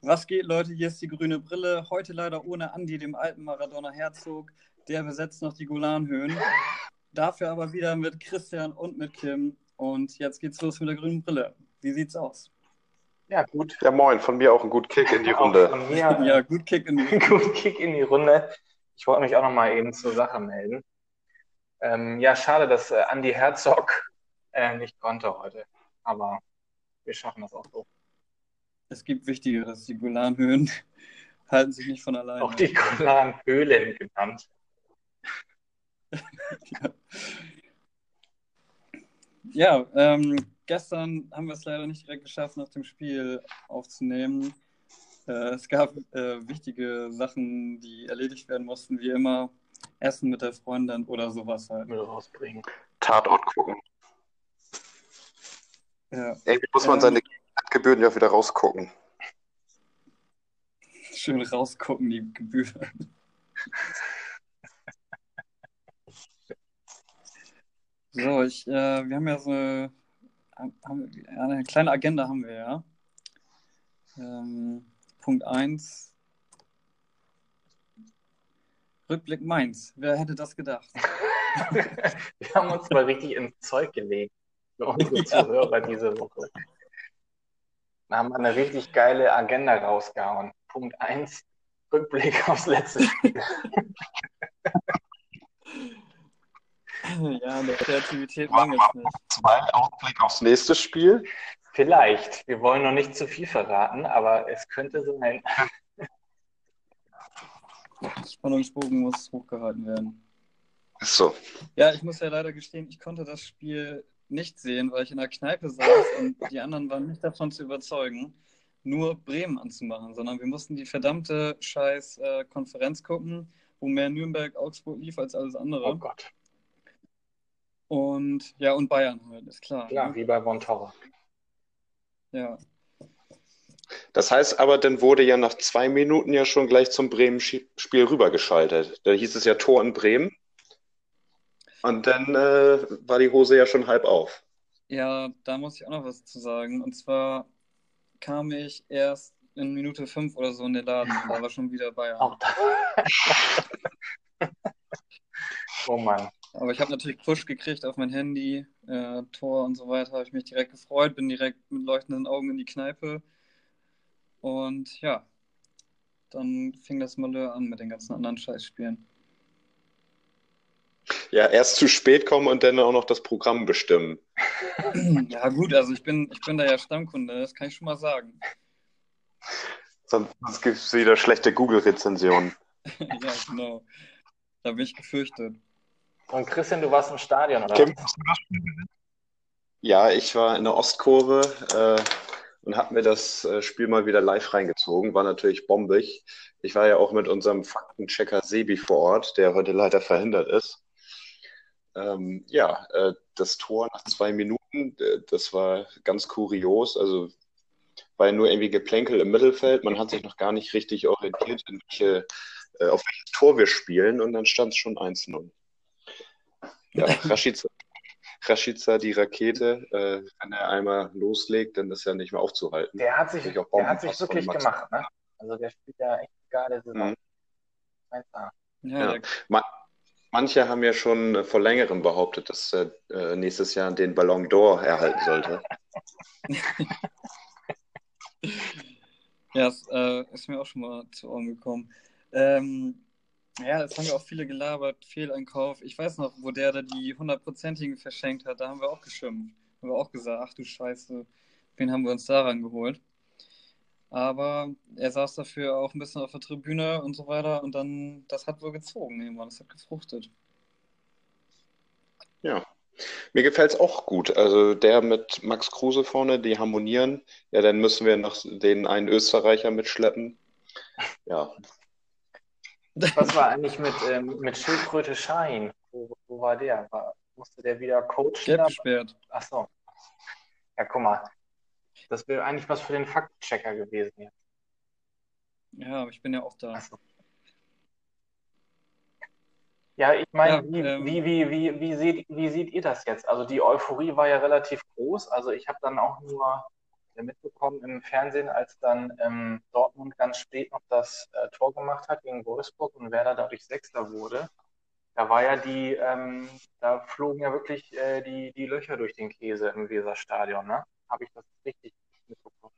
Was geht, Leute? Hier ist die grüne Brille. Heute leider ohne Andi, dem alten Maradona Herzog. Der besetzt noch die Golanhöhen. Dafür aber wieder mit Christian und mit Kim. Und jetzt geht's los mit der grünen Brille. Wie sieht's aus? Ja, gut. Ja, moin, von mir auch ein gut Kick in die Runde. Von mir, Ja, gut Kick in die gut Kick in die Runde. Ich wollte mich auch noch mal eben zur Sache melden. Ähm, ja, schade, dass äh, Andy Herzog äh, nicht konnte heute. Aber wir schaffen das auch so. Es gibt Wichtigeres. Die Golanhöhen halten sich nicht von alleine. Auch die Golanhöhlen genannt. Ja, ähm, gestern haben wir es leider nicht direkt geschafft, nach dem Spiel aufzunehmen. Äh, es gab äh, wichtige Sachen, die erledigt werden mussten, wie immer. Essen mit der Freundin oder sowas halt. Müll rausbringen. Tatort gucken. Ja, Irgendwie muss man Ähm. seine Gebühren ja wieder rausgucken. schön rausgucken, die Gebühren. So, ich, äh, wir haben ja so eine, haben, eine kleine Agenda haben wir ja. Ähm, Punkt 1. Rückblick Mainz. Wer hätte das gedacht? Wir haben uns mal richtig ins Zeug gelegt für unsere Ja. Zuhörer diese Woche. Da haben wir eine richtig geile Agenda rausgehauen. Punkt 1, Rückblick aufs letzte Spiel. Ja, der Kreativität mangelt es nicht. Zwei, Ausblick aufs nächste Spiel. Vielleicht. Wir wollen noch nicht zu viel verraten, aber es könnte sein. Spannungsbogen muss hochgehalten werden. Ist so. Ja, ich muss ja leider gestehen, ich konnte das Spiel nicht sehen, weil ich in der Kneipe saß und die anderen waren nicht davon zu überzeugen, nur Bremen anzumachen, sondern wir mussten die verdammte scheiß äh, Konferenz gucken, wo mehr Nürnberg, Augsburg lief als alles Oh andere. Gott. Und ja, und Bayern halt, ist klar. Klar, Ne? wie bei Von Torra. Ja. Das heißt aber, dann wurde ja nach zwei Minuten ja schon gleich zum Bremen-Spiel rübergeschaltet. Da hieß es ja Tor in Bremen. Und dann äh, war die Hose ja schon halb auf. Ja, da muss ich auch noch was zu sagen. Und zwar kam ich erst in Minute fünf oder so in den Laden und da war schon wieder Bayern. Auch da. oh Mann. Aber ich habe natürlich Push gekriegt auf mein Handy, äh, Tor und so weiter. Habe ich mich direkt gefreut, bin direkt mit leuchtenden Augen in die Kneipe. Und ja, dann fing das Malheur an mit den ganzen anderen Scheißspielen. Ja, erst zu spät kommen und dann auch noch das Programm bestimmen. Ja, gut, also ich bin, ich bin da ja Stammkunde, das kann ich schon mal sagen. Sonst gibt es wieder schlechte Google-Rezensionen. Ja, genau. Da bin ich gefürchtet. Und Christian, du warst im Stadion, oder? Kim? Ja, ich war in der Ostkurve äh, und habe mir das äh, Spiel mal wieder live reingezogen. War natürlich bombig. Ich war ja auch mit unserem Faktenchecker Sebi vor Ort, der heute leider verhindert ist. Ähm, ja, äh, das Tor nach zwei Minuten, äh, das war ganz kurios. Also war ja nur irgendwie Geplänkel im Mittelfeld. Man hat sich noch gar nicht richtig orientiert, welche, äh, auf welches Tor wir spielen. Und dann stand es schon 1-0. Ja, Rashica, Rashica, die Rakete, äh, wenn er einmal loslegt, dann ist er nicht mehr aufzuhalten. Der hat sich, der hat sich wirklich gemacht, ne? Also der spielt ja echt geile Saison. Mhm. 1A. Ja, Ja. der, Ma manche haben ja schon vor längerem behauptet, dass er äh, nächstes Jahr den Ballon d'Or erhalten sollte. ja, es äh, ist mir auch schon mal zu Ohren gekommen. Ähm, ja, das haben wir auch viele gelabert, Fehleinkauf. Ich weiß noch, wo der da die hundertprozentigen verschenkt hat, da haben wir auch geschimpft. Haben wir auch gesagt, ach du Scheiße, wen haben wir uns daran geholt? Aber er saß dafür auch ein bisschen auf der Tribüne und so weiter und dann, das hat wohl gezogen irgendwann, das hat gefruchtet. Ja. Mir gefällt es auch gut. Also der mit Max Kruse vorne, die harmonieren. Ja, dann müssen wir noch den einen Österreicher mitschleppen. Ja, Was war eigentlich mit, ähm, mit Schildkröte Schein? Wo, wo war der? War, musste der wieder coachen? Da? gesperrt. Ach so. Ja, guck mal. Das wäre eigentlich was für den Faktenchecker gewesen jetzt. Ja, aber ich bin ja auch da. Ach so. Ja, ich meine, Ja, wie, ähm, wie, wie, wie, wie seht, wie seht ihr das jetzt? Also die Euphorie war ja relativ groß. Also ich habe dann auch nur mitbekommen im Fernsehen, als dann ähm, Dortmund ganz spät noch das äh, Tor gemacht hat gegen Wolfsburg und Werder dadurch Sechster wurde. Da war ja die, ähm, da flogen ja wirklich äh, die, die Löcher durch den Käse im Weserstadion, ne? Habe ich das richtig mitbekommen?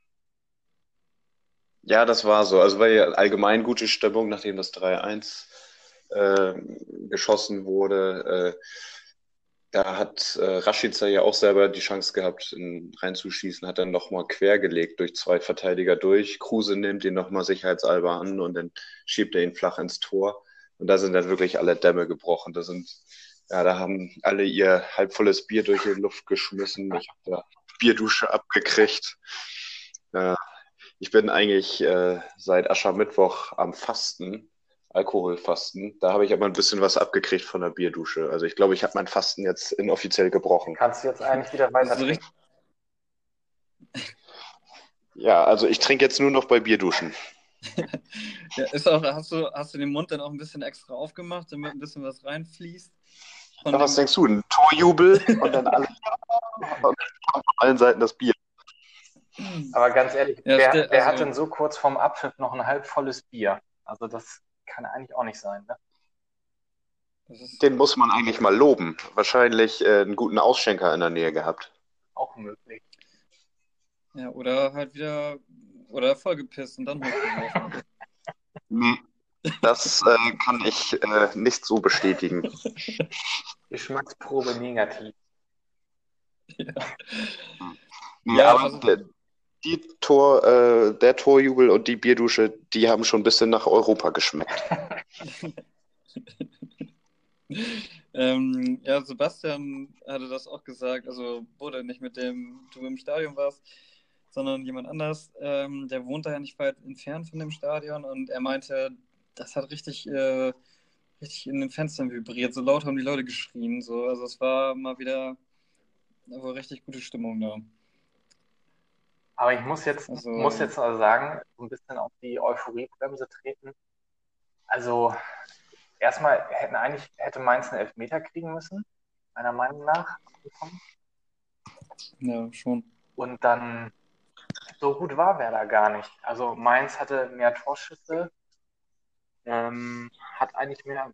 Ja, das war so. Also war ja allgemein gute Stimmung, nachdem das 3-1 äh, geschossen wurde. Äh, da hat äh, Rashica ja auch selber die Chance gehabt, in, reinzuschießen, hat dann nochmal quergelegt durch zwei Verteidiger durch. Kruse nimmt ihn nochmal sicherheitshalber an und dann schiebt er ihn flach ins Tor. Und da sind dann wirklich alle Dämme gebrochen. Da sind, ja, da haben alle ihr halbvolles Bier durch die Luft geschmissen. Ich habe da Bierdusche abgekriegt. Äh, ich bin eigentlich äh, seit Aschermittwoch am Fasten, Alkoholfasten. Da habe ich aber ein bisschen was abgekriegt von der Bierdusche. Also ich glaube, ich habe mein Fasten jetzt inoffiziell gebrochen. Kannst du jetzt eigentlich wieder weiter richtig. Ja, also ich trinke jetzt nur noch bei Bierduschen. Ja, ist auch, hast du, hast du den Mund dann auch ein bisschen extra aufgemacht, damit ein bisschen was reinfließt? Von Ja, was dem, denkst du? Ein Torjubel und dann alle und von allen Seiten das Bier. Aber ganz ehrlich, Ja, wer, wer hat also- denn so kurz vorm Abpfiff noch ein halb volles Bier? Also das kann eigentlich auch nicht sein, ne? Den muss man eigentlich mal loben. Wahrscheinlich äh, einen guten Ausschenker in der Nähe gehabt. Auch möglich. ja, oder halt wieder, oder vollgepisst und dann hochgeworfen. Nee. Das äh, kann ich äh, nicht so bestätigen. Geschmacksprobe negativ. Nee, Ja, aber also- die Tor, äh, der Torjubel und die Bierdusche, die haben schon ein bisschen nach Europa geschmeckt. Ähm, ja, Sebastian hatte das auch gesagt, also wurde nicht mit dem du im Stadion warst, sondern jemand anders. Ähm, der wohnt da ja nicht weit entfernt von dem Stadion und er meinte, das hat richtig, äh, richtig in den Fenstern vibriert. So laut haben die Leute geschrien. So. Also es war mal wieder da richtig gute Stimmung da. Aber ich muss jetzt, Also- muss jetzt also sagen, so ein bisschen auf die Euphoriebremse treten. Also erstmal hätten eigentlich, hätte Mainz einen Elfmeter kriegen müssen, meiner Meinung nach. Ja, schon. Und dann, so gut war Werder gar nicht. Also Mainz hatte mehr Torschüsse, ähm, hat eigentlich mehr,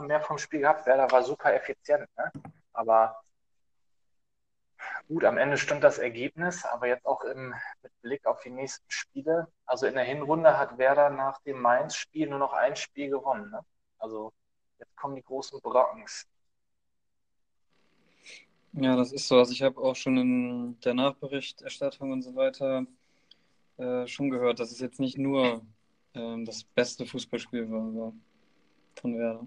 mehr vom Spiel gehabt. Werder war super effizient, ne? Aber gut, am Ende stimmt das Ergebnis, aber jetzt auch im, mit Blick auf die nächsten Spiele. Also in der Hinrunde hat Werder nach dem Mainz-Spiel nur noch ein Spiel gewonnen, ne? Also jetzt kommen die großen Brockens. Ja, das ist so. Also ich habe auch schon in der Nachberichterstattung und so weiter äh, schon gehört, dass es jetzt nicht nur ähm, das beste Fußballspiel war, war von Werder.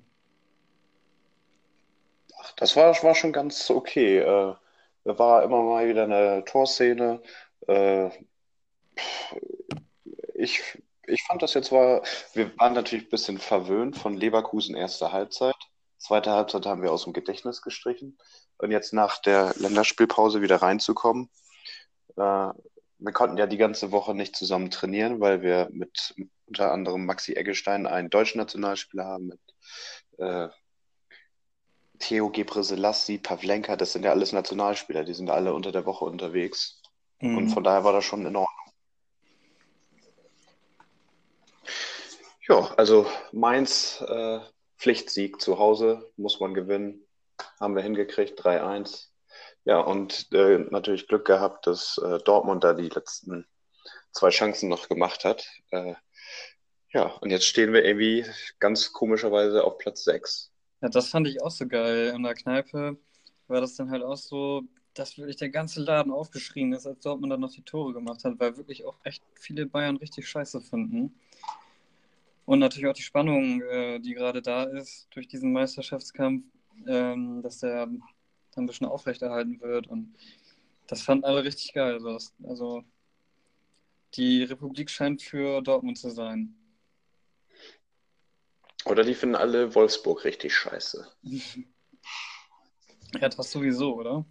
Ach, das war, war schon ganz okay. Äh, war immer mal wieder eine Torszene. Äh, ich, ich fand das jetzt war, wir waren natürlich ein bisschen verwöhnt von Leverkusen erste Halbzeit. Zweite Halbzeit haben wir aus dem Gedächtnis gestrichen. Und jetzt nach der Länderspielpause wieder reinzukommen. Äh, wir konnten ja die ganze Woche nicht zusammen trainieren, weil wir mit unter anderem Maxi Eggestein einen deutschen Nationalspieler haben, mit äh, Theo Gebrselassie, Pavlenka, das sind ja alles Nationalspieler, die sind alle unter der Woche unterwegs. Und Mhm. von daher war das schon in Ordnung. Ja, also Mainz, äh, Pflichtsieg zu Hause, muss man gewinnen. Haben wir hingekriegt, 3-1. Ja, und äh, natürlich Glück gehabt, dass äh, Dortmund da die letzten zwei Chancen noch gemacht hat. Äh, ja, und jetzt stehen wir irgendwie ganz komischerweise auf Platz 6. Ja, das fand ich auch so geil. In der Kneipe war das dann halt auch so, dass wirklich der ganze Laden aufgeschrien ist, als Dortmund dann noch die Tore gemacht hat, weil wirklich auch echt viele Bayern richtig scheiße finden. Und natürlich auch die Spannung, äh, die gerade da ist durch diesen Meisterschaftskampf, ähm, dass der dann ein bisschen aufrechterhalten wird. Und das fanden alle richtig geil. Also, also die Republik scheint für Dortmund zu sein. Oder die finden alle Wolfsburg richtig scheiße. Ja, das sowieso, oder?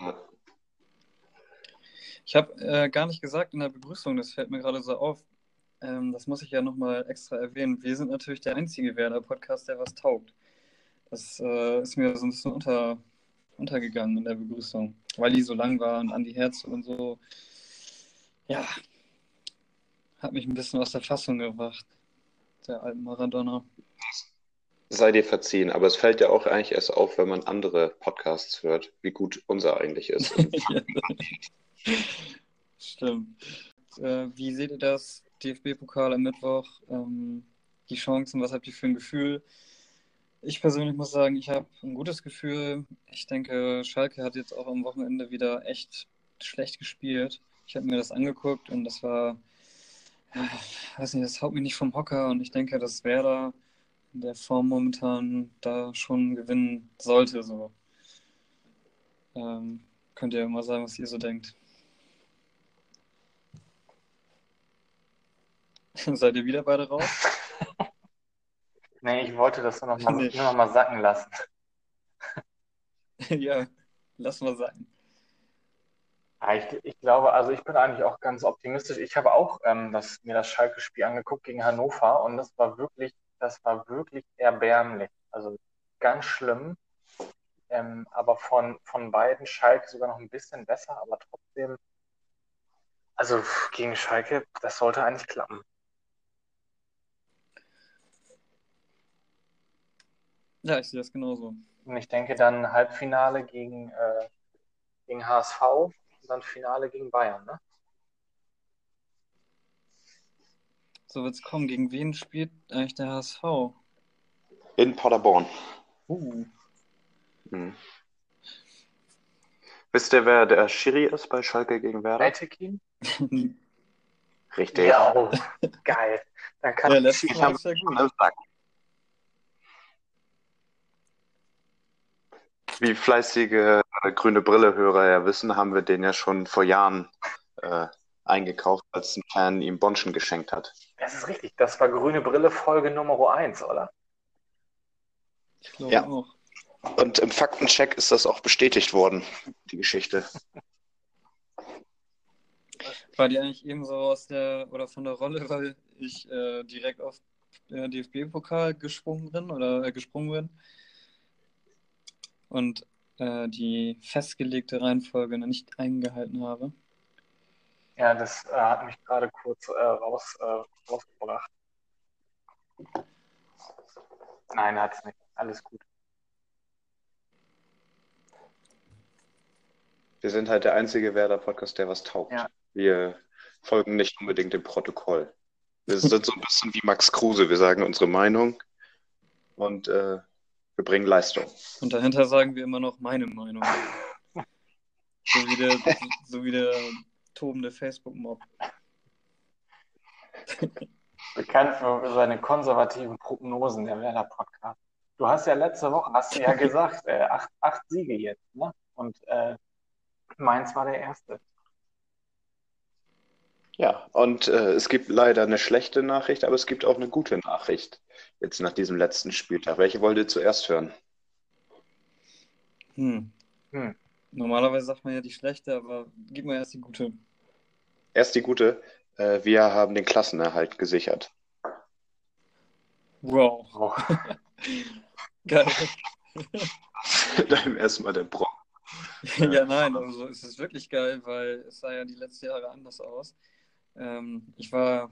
Ja. Ich habe äh, gar nicht gesagt in der Begrüßung, das fällt mir gerade so auf. Ähm, das muss ich ja nochmal extra erwähnen. Wir sind natürlich der einzige Werder-Podcast, der was taugt. Das äh, ist mir so ein bisschen unter, untergegangen in der Begrüßung, weil die so lang war und Andi Herz und so. Ja, hat mich ein bisschen aus der Fassung gebracht, der alten Maradona. Sei dir verziehen, aber es fällt ja auch eigentlich erst auf, wenn man andere Podcasts hört, wie gut unser eigentlich ist. Stimmt. Äh, wie seht ihr das? DFB-Pokal am Mittwoch, ähm, die Chancen, was habt ihr für ein Gefühl? Ich persönlich muss sagen, ich habe ein gutes Gefühl. Ich denke, Schalke hat jetzt auch am Wochenende wieder echt schlecht gespielt. Ich habe mir das angeguckt und das war, ja, weiß nicht, das haut mich nicht vom Hocker und ich denke, dass Werder in der Form momentan da schon gewinnen sollte. So. Ähm, könnt ihr mal sagen, was ihr so denkt? Seid ihr wieder beide raus? nee, ich wollte das nur noch mal, nee. nur noch mal sacken lassen. ja, lass mal sacken. Ich, ich, glaube, also ich bin eigentlich auch ganz optimistisch. Ich habe auch ähm, das, mir das Schalke-Spiel angeguckt gegen Hannover und das war wirklich, das war wirklich erbärmlich. Also ganz schlimm. Ähm, aber von, von beiden Schalke sogar noch ein bisschen besser, aber trotzdem, also gegen Schalke, das sollte eigentlich klappen. Ja, ich sehe das genauso. Und ich denke dann Halbfinale gegen, äh, gegen HSV und dann Finale gegen Bayern, ne? So wird es kommen. Gegen wen spielt eigentlich der HSV? In Paderborn. Uh. Hm. Wisst ihr, wer der Schiri ist bei Schalke gegen Werder? Eitekin? Richtig. Ja, oh, geil. Dann kann Ja, ich, letztes Mal ist ja Wie fleißige äh, grüne Brille-Hörer ja wissen, haben wir den ja schon vor Jahren äh, eingekauft, als ein Fan ihm Bonschen geschenkt hat. das ist richtig. Das war Grüne Brille Folge Nummer 1, oder? Ich glaube Ja. auch. Und im Faktencheck ist das auch bestätigt worden, die Geschichte. War die eigentlich eben so aus der oder von der Rolle, weil ich äh, direkt auf äh, DFB-Pokal gesprungen bin oder äh, gesprungen bin und äh, die festgelegte Reihenfolge noch nicht eingehalten habe? Ja, das äh, hat mich gerade kurz äh, raus, äh, rausgebracht. Nein, hat es nicht. Alles gut. Wir sind halt der einzige Werder-Podcast, der was taugt. Ja. Wir folgen nicht unbedingt dem Protokoll. Wir sind so ein bisschen wie Max Kruse. Wir sagen unsere Meinung und äh, wir bringen Leistung. Und dahinter sagen wir immer noch meine Meinung. So wie der, so wie der tobende Facebook-Mob. Bekannt für seine konservativen Prognosen, der Werder Podcast. Du hast ja letzte Woche, hast du ja gesagt, äh, acht, acht Siege jetzt, ne? Und äh, Mainz war der erste. Ja, und äh, es gibt leider eine schlechte Nachricht, aber es gibt auch eine gute Nachricht jetzt nach diesem letzten Spieltag. Welche wollt ihr zuerst hören? Hm. Hm. Normalerweise sagt man ja die schlechte, aber gib mir erst die gute. Erst die gute. Äh, wir haben den Klassenerhalt gesichert. Wow. Oh, Geil. Dann erstmal der Brock. Ja, nein, also es ist wirklich geil, weil es sah ja die letzten Jahre anders aus. Ähm, ich war,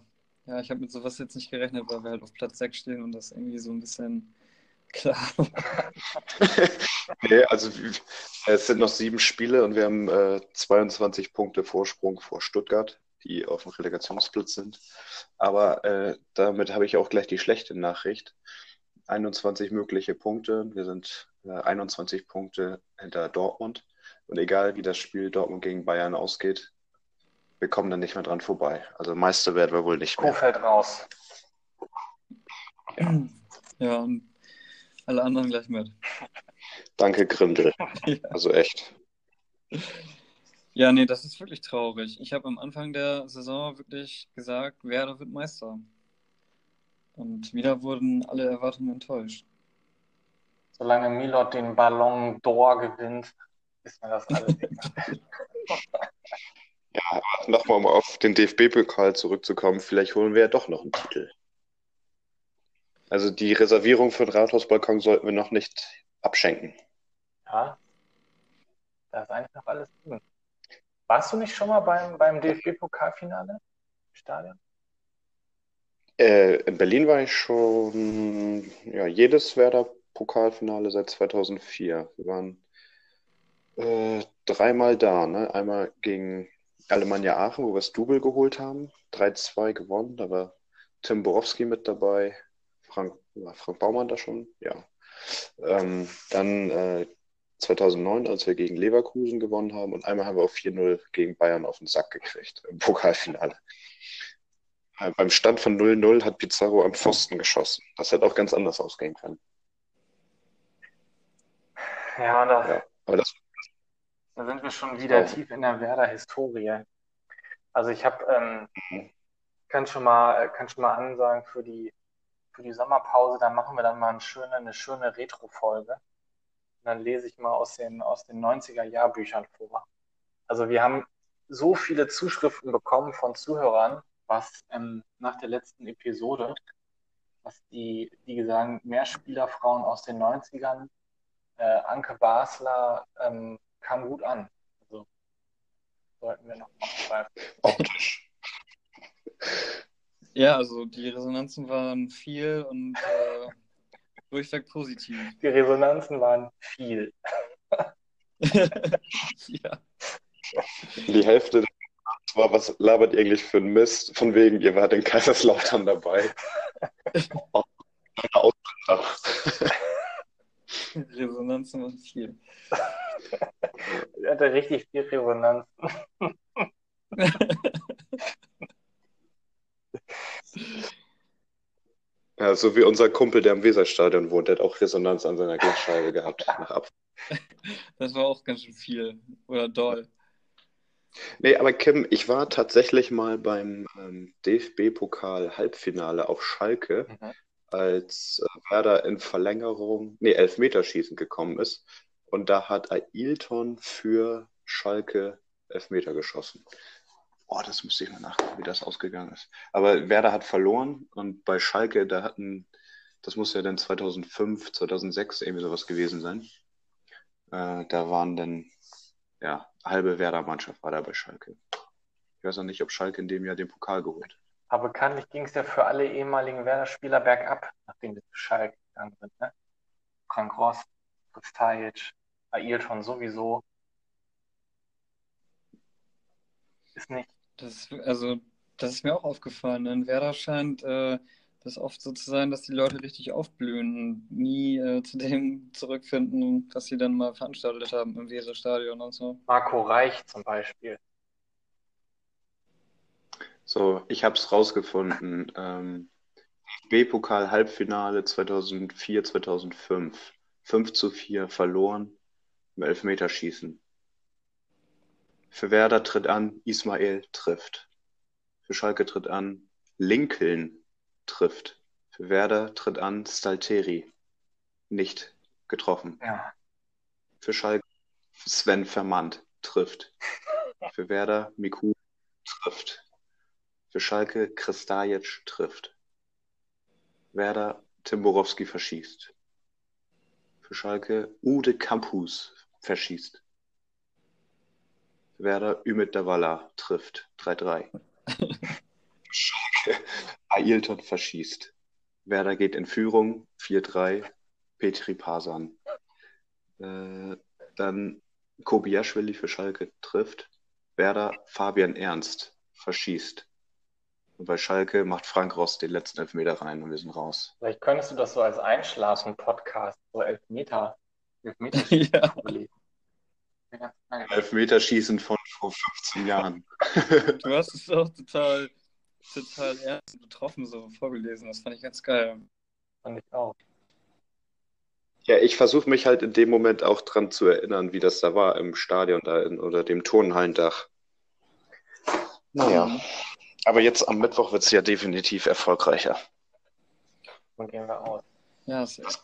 ja, ich habe mit sowas jetzt nicht gerechnet, weil wir halt auf Platz 6 stehen und das irgendwie so ein bisschen klar. Nee, also es sind noch sieben Spiele und wir haben äh, 22 Punkte Vorsprung vor Stuttgart, die auf dem Relegationsplatz sind. Aber äh, damit habe ich auch gleich die schlechte Nachricht. 21 mögliche Punkte. Wir sind äh, 21 Punkte hinter Dortmund. Und egal wie das Spiel Dortmund gegen Bayern ausgeht, wir kommen dann nicht mehr dran vorbei. Also Meister werden wir wohl nicht mehr. Kofeld raus. Ja, und alle anderen gleich mit. Danke, Grindel. Ja. Also echt. Ja, nee, das ist wirklich traurig. Ich habe am Anfang der Saison wirklich gesagt, Werder wird Meister. Und wieder wurden alle Erwartungen enttäuscht. Solange Milot den Ballon d'Or gewinnt, ist mir das alles egal. Nochmal um auf den DFB-Pokal zurückzukommen, vielleicht holen wir ja doch noch einen Titel. Also die Reservierung für den Rathausbalkon sollten wir noch nicht abschenken. Ja, da ist eigentlich noch alles drin. Warst du nicht schon mal beim, beim DFB-Pokalfinale im Stadion? Äh, in Berlin war ich schon ja, jedes Werder-Pokalfinale seit 2004. Wir waren äh, dreimal da. Ne? Einmal gegen Alemannia Aachen, wo wir das Double geholt haben. 3-2 gewonnen. Da war Tim Borowski mit dabei. Frank, war Frank Baumann da schon? Ja. Ähm, dann äh, 2009, als wir gegen Leverkusen gewonnen haben. Und einmal haben wir auf 4-0 gegen Bayern auf den Sack gekriegt im Pokalfinale. Äh, beim Stand von 0-0 hat Pizarro am Pfosten geschossen. Das hätte auch ganz anders ausgehen können. Ja, das, Ja, aber das, da sind wir schon wieder Ja. tief in der Werder-Historie. Also ich habe, ähm, Mhm. kann schon mal, kann schon mal ansagen für die, für die Sommerpause, dann machen wir dann mal eine schöne, eine schöne Retro-Folge. Dann lese ich mal aus den, aus den 90er-Jahrbüchern vor. Also wir haben so viele Zuschriften bekommen von Zuhörern, was ähm, nach der letzten Episode, was die, die sagen, mehr Spielerfrauen aus den 90ern, äh, Anke Basler ähm, kam gut an. Also sollten wir noch mal aufgreifen. optisch. Ja, also die Resonanzen waren viel und äh, durchweg positiv. Die Resonanzen waren viel. ja. Die Hälfte war, was labert ihr eigentlich für ein Mist? Von wegen, ihr wart in Kaiserslautern dabei. Resonanzen waren viel. Hatte richtig viel Resonanz. Ja, so wie unser Kumpel, der im Weserstadion wohnt, der hat auch Resonanz an seiner Glasscheibe gehabt nach Ab. Das war auch ganz schön viel. Oder doll. Nee, aber Kim, ich war tatsächlich mal beim ähm, DFB-Pokal-Halbfinale auf Schalke, Mhm. als äh, Werder in Verlängerung, nee, Elfmeterschießen gekommen ist. Und da hat Ailton für Schalke Elfmeter geschossen. Oh, das müsste ich mal nachgucken, wie das ausgegangen ist. Aber Werder hat verloren und bei Schalke, da hatten, das muss ja dann 2005, 2006 irgendwie sowas gewesen sein. Äh, da waren dann, ja, halbe Werder-Mannschaft war da bei Schalke. Ich weiß noch nicht, ob Schalke in dem Jahr den Pokal geholt. hat. Aber bekanntlich ging es ja für alle ehemaligen Werder-Spieler bergab, nachdem sie zu Schalke gegangen sind. Ne? Frank Rost, Fritz Tajic, Ailton sowieso. Ist nicht. Das ist, also, das ist mir auch aufgefallen. In Werder scheint äh, das oft so zu sein, dass die Leute richtig aufblühen und nie äh, zu dem zurückfinden, was sie dann mal veranstaltet haben im Weserstadion und so. Marco Reich zum Beispiel. So, ich habe es rausgefunden. Ähm, DFB-Pokal-Halbfinale 2004, 2005. 5 zu 4 verloren im Elfmeterschießen. Für Werder tritt an, Ismail trifft. Für Schalke tritt an, Lincoln trifft. Für Werder tritt an, Stalteri. Nicht getroffen. Ja. Für Schalke Sven Vermandt trifft. Für Werder Miku trifft. Für Schalke Kristajic trifft. Werder Tim Borowski verschießt. Für Schalke Ude Campus verschießt. Werder Ümit Davala trifft. 3-3. Für Schalke Ailton verschießt. Werder geht in Führung. 4-3. Petri Pasan. Äh, dann Kobiaschwili für Schalke trifft. Werder Fabian Ernst verschießt. Und bei Schalke macht Frank Ross den letzten Elfmeter rein und wir sind raus. Vielleicht könntest du das so als Einschlafen-Podcast, so Elfmeter, Elfmeter Ja. Elfmeterschießen von vor 15 Jahren. Du hast es auch total, total ernst und betroffen so vorgelesen. Das fand ich ganz geil. Fand ich auch. Ja, ich versuche mich halt in dem Moment auch dran zu erinnern, wie das da war im Stadion da in, oder dem Turnhallendach. Naja. Aber jetzt am Mittwoch wird es ja definitiv erfolgreicher. Von gehen wir aus. Ja, es ist,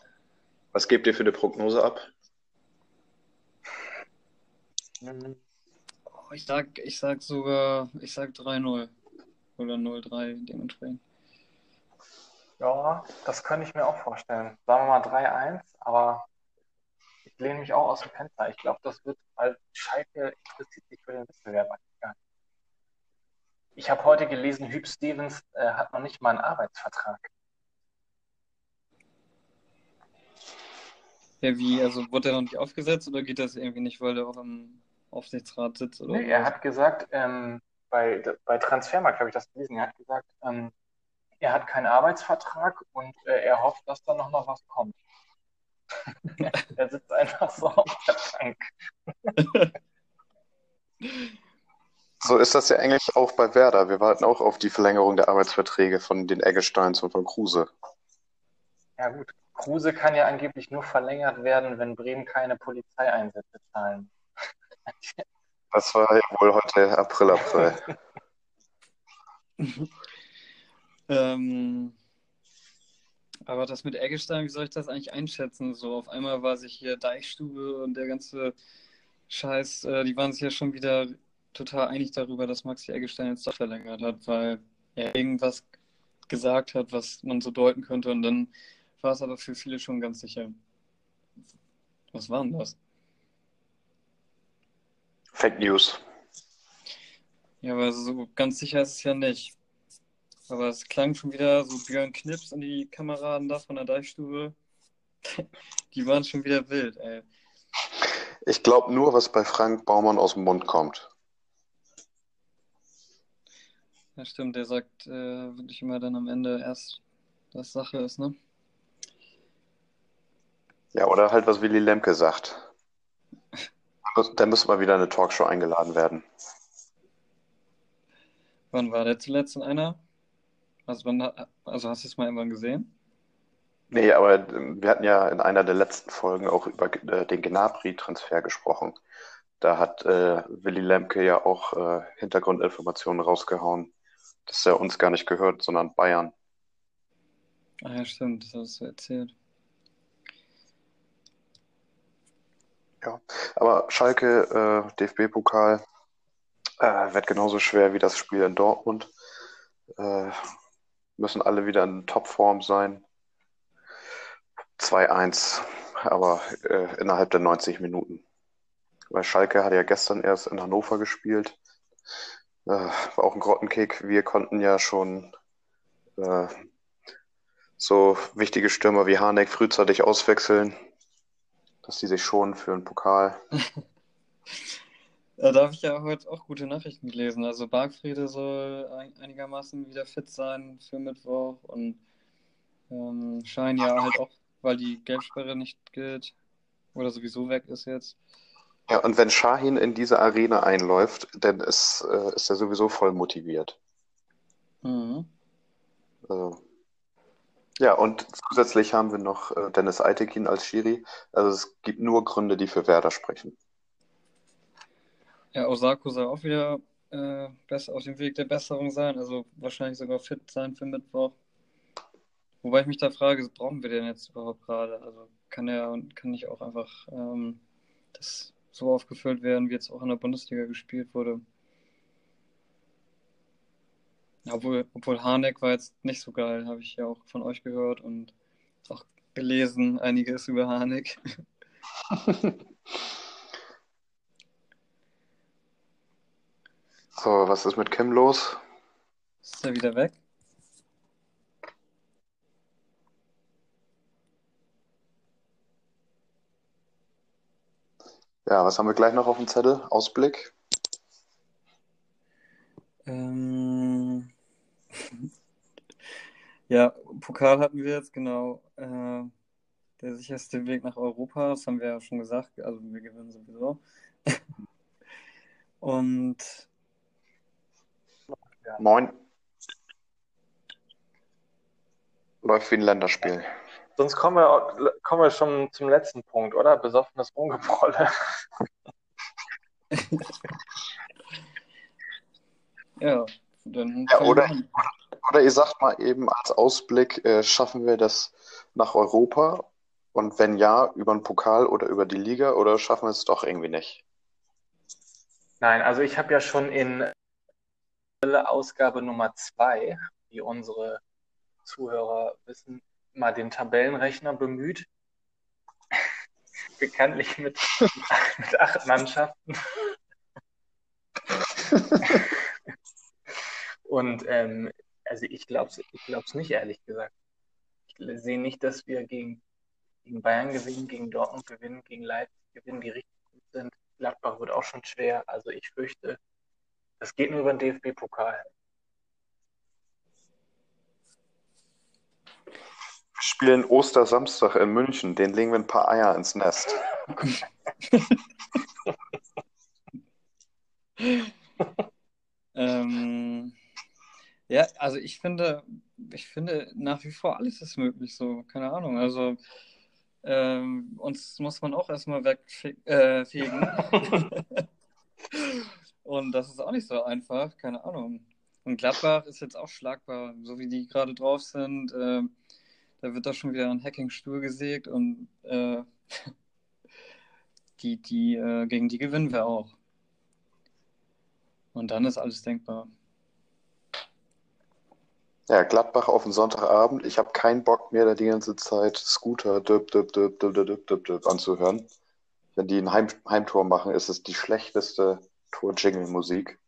Was gebt ihr für eine Prognose ab? Mhm. oh, ich sag, ich sag sogar, ich sag 3-0 oder 0-3 dementsprechend. Ja, das könnte ich mir auch vorstellen. Sagen wir mal 3-1, aber ich lehne mich auch aus dem Fenster. Ich glaube, das wird, weil Schalke interessiert sich für den Wettbewerb eigentlich gar nicht. Ich habe heute gelesen, Hüb Stevens äh, hat noch nicht mal einen Arbeitsvertrag. Ja, wie, also wurde er noch nicht aufgesetzt oder geht das irgendwie nicht, weil er auch im Aufsichtsrat sitzt? Oder Nee, er hat gesagt, ähm, bei, bei Transfermarkt habe ich das gelesen, er hat gesagt, ähm, er hat keinen Arbeitsvertrag und äh, er hofft, dass da noch mal was kommt. er sitzt einfach so auf der Bank. So ist das ja eigentlich auch bei Werder. Wir warten auch auf die Verlängerung der Arbeitsverträge von den Eggesteins und von Kruse. Ja gut, Kruse kann ja angeblich nur verlängert werden, wenn Bremen keine Polizeieinsätze zahlen. Das war ja wohl heute April, April. Ähm, aber das mit Eggestein, wie soll ich das eigentlich einschätzen? So, auf einmal war sich hier Deichstube und der ganze Scheiß, äh, die waren sich ja schon wieder total einig darüber, dass Maxi Eggestein jetzt doch verlängert hat, weil er irgendwas gesagt hat, was man so deuten könnte und dann war es aber für viele schon ganz sicher. Was war denn das? Fake News. Ja, aber so ganz sicher ist es ja nicht. Aber es klang schon wieder so Björn Knips an die Kameraden da von der Deichstube. Die waren schon wieder wild, ey. Ich glaube nur, was bei Frank Baumann aus dem Mund kommt. Ja, stimmt, der sagt äh, wirklich immer dann am Ende erst, was Sache ist, ne? Ja, oder halt, was Willy Lemke sagt. Da müsste mal wieder eine Talkshow eingeladen werden. Wann war der zuletzt in einer? Also, wann, also hast du es mal irgendwann gesehen? Nee, aber ähm, wir hatten ja in einer der letzten Folgen auch über äh, den Gnabry-Transfer gesprochen. Da hat äh, Willy Lemke ja auch äh, Hintergrundinformationen rausgehauen, dass er uns gar nicht gehört, sondern Bayern. Ah ja, stimmt, das hast du erzählt. Ja, aber Schalke, äh, DFB-Pokal, äh, wird genauso schwer wie das Spiel in Dortmund. Äh, müssen alle wieder in Topform sein. 2-1, aber äh, innerhalb der 90 Minuten. Weil Schalke hat ja gestern erst in Hannover gespielt. Äh, war auch ein Grottenkick. Wir konnten ja schon äh, so wichtige Stürmer wie Harnik frühzeitig auswechseln, dass die sich schonen für einen Pokal. Da habe ich ja heute auch gute Nachrichten gelesen. Also Bargfriede soll ein, einigermaßen wieder fit sein für Mittwoch und ähm, Schein ja halt auch, weil die Gelbsperre nicht gilt oder sowieso weg ist jetzt. Ja, und wenn Shahin in diese Arena einläuft, dann ist, äh, ist er sowieso voll motiviert. Mhm. Also, ja, und zusätzlich haben wir noch äh, Dennis Eitekin als Schiri. Also es gibt nur Gründe, die für Werder sprechen. Ja, Osako soll auch wieder äh, besser auf dem Weg der Besserung sein, also wahrscheinlich sogar fit sein für Mittwoch. Wobei ich mich da frage, brauchen wir den jetzt überhaupt gerade? Also kann er und kann nicht auch einfach ähm, das so aufgefüllt werden, wie jetzt auch in der Bundesliga gespielt wurde? Obwohl, obwohl Harnik war jetzt nicht so geil, habe ich ja auch von euch gehört und auch gelesen, einiges über Harnik. So, was ist mit Kim los? Ist er wieder weg? Ja, was haben wir gleich noch auf dem Zettel? Ausblick? Ähm, ja, Pokal hatten wir jetzt, genau. Äh, der sicherste Weg nach Europa, das haben wir ja schon gesagt. Also wir gewinnen sowieso. Und Moin. Läuft wie ein Länderspiel. Sonst kommen wir, kommen wir schon zum letzten Punkt, oder? Besoffenes Ungebrolle. ja, dann Ja, oder, oder ihr sagt mal eben als Ausblick, äh, schaffen wir das nach Europa? Und wenn ja, über den Pokal oder über die Liga oder schaffen wir es doch irgendwie nicht? Nein, also ich habe ja schon in Ausgabe Nummer zwei, die unsere Zuhörer wissen, mal den Tabellenrechner bemüht. Bekanntlich mit, mit acht Mannschaften. Und ähm, also ich glaube es ich glaub's nicht, ehrlich gesagt. Ich sehe nicht, dass wir gegen, gegen Bayern gewinnen, gegen Dortmund gewinnen, gegen Leipzig gewinnen, die richtig gut sind. Gladbach wird auch schon schwer. Also ich fürchte, das geht nur über den DFB-Pokal. Wir spielen Ostersamstag in München. Den legen wir ein paar Eier ins Nest. ähm, ja, also ich finde, ich finde nach wie vor alles ist möglich, so, keine Ahnung. Also ähm, uns muss man auch erstmal wegfegen. Äh, Und das ist auch nicht so einfach, keine Ahnung. Und Gladbach ist jetzt auch schlagbar, so wie die gerade drauf sind. Äh, da wird doch schon wieder ein Hacking-Stuhl gesägt und äh, die, die, äh, gegen die gewinnen wir auch. Und dann ist alles denkbar. Ja, Gladbach auf den Sonntagabend. Ich habe keinen Bock mehr, da die ganze Zeit Scooter düb, düb, düb, düb, düb, düb, düb, anzuhören. Wenn die ein Heim Heimtor machen, ist es die schlechteste Tor-Jingle-Musik.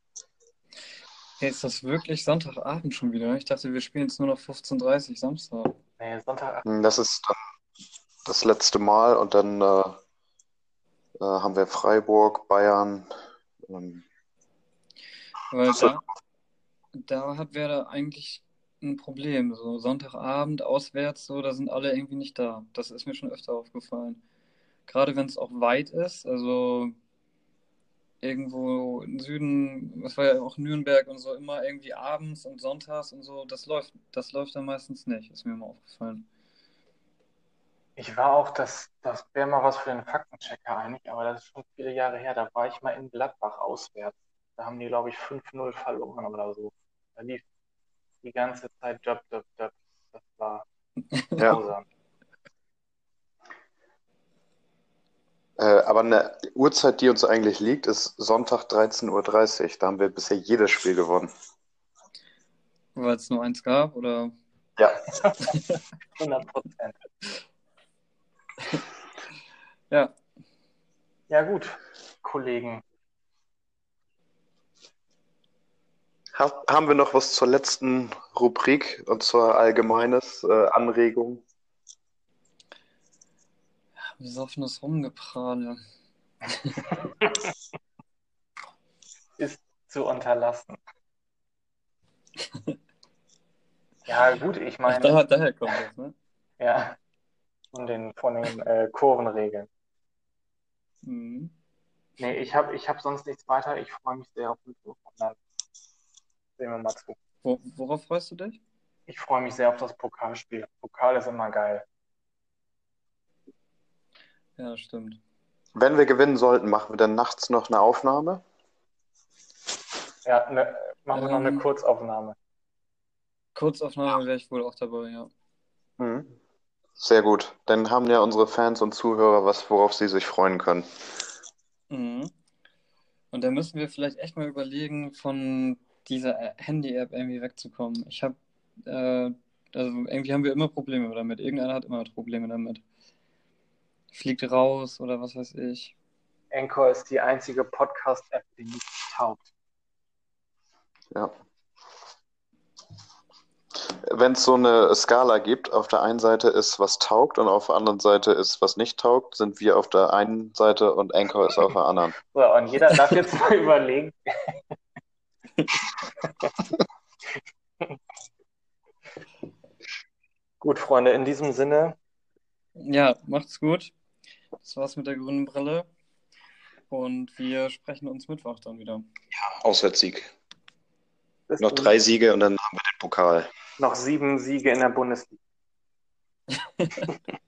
Hey, ist das wirklich Sonntagabend schon wieder? Ich dachte, wir spielen jetzt nur noch 15.30 Uhr Samstag. Nee, Sonntagabend. Hm, das ist dann das letzte Mal und dann äh, äh, haben wir Freiburg, Bayern. Ähm, Weil da, da hat Werder eigentlich ein Problem. So Sonntagabend auswärts, so, da sind alle irgendwie nicht da. Das ist mir schon öfter aufgefallen. Gerade wenn es auch weit ist, also irgendwo im Süden, das war ja auch Nürnberg und so, immer irgendwie abends und sonntags und so, das läuft, das läuft dann meistens nicht, ist mir immer aufgefallen. Ich war auch, das, das wäre mal was für den Faktenchecker eigentlich, aber das ist schon viele Jahre her. Da war ich mal in Gladbach auswärts. Da haben die, glaube ich, 5-0 verloren oder so. Da lief die ganze Zeit Job, Job, Job. Das war ja. grausam. Äh, aber eine Uhrzeit, die uns eigentlich liegt, ist Sonntag 13.30 Uhr. Da haben wir bisher jedes Spiel gewonnen. Weil es nur eins gab, oder? Ja. 100 Prozent. ja. Ja, gut, Kollegen. Haben wir noch was zur letzten Rubrik und zwar allgemeines äh, Anregung? Besoffenes Rumgeprahle. Ist zu unterlassen. ja, gut, ich meine. Ach, da, daher kommt das, ne? Ja. Von den, von den äh, Kurvenregeln. Mhm. Nee, ich habe ich hab sonst nichts weiter. Ich freue mich sehr auf von dann. Sehen wir mal zu. Wo, worauf freust du dich? Ich freue mich sehr auf das Pokalspiel. Pokal ist immer geil. Ja, stimmt. Wenn wir gewinnen sollten, machen wir dann nachts noch eine Aufnahme? Ja, ne, machen wir noch eine Ähm, Kurzaufnahme. Kurzaufnahme wäre ich wohl auch dabei, ja. Mhm. Sehr gut. Dann haben ja unsere Fans und Zuhörer was, worauf sie sich freuen können. Mhm. Und da müssen wir vielleicht echt mal überlegen, von dieser Ä- Handy-App irgendwie wegzukommen. Ich habe, äh, also irgendwie haben wir immer Probleme damit. Irgendeiner hat immer Probleme damit. Fliegt raus oder was weiß ich. Anchor ist die einzige Podcast-App, die nicht taugt. Ja. Wenn es so eine Skala gibt, auf der einen Seite ist, was taugt und auf der anderen Seite ist, was nicht taugt, sind wir auf der einen Seite und Anchor ist auf der anderen. So, und jeder darf jetzt mal überlegen. Gut, Freunde, in diesem Sinne, Ja, macht's gut. Das war's mit der grünen Brille. Und wir sprechen uns Mittwoch dann wieder. Auswärtssieg. bis Noch drei Siege und dann haben wir den Pokal. noch sieben Siege in der Bundesliga.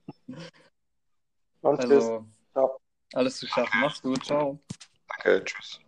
Und tschüss. Also, Ciao. alles zu schaffen. Macht's gut. Ciao. Danke, tschüss.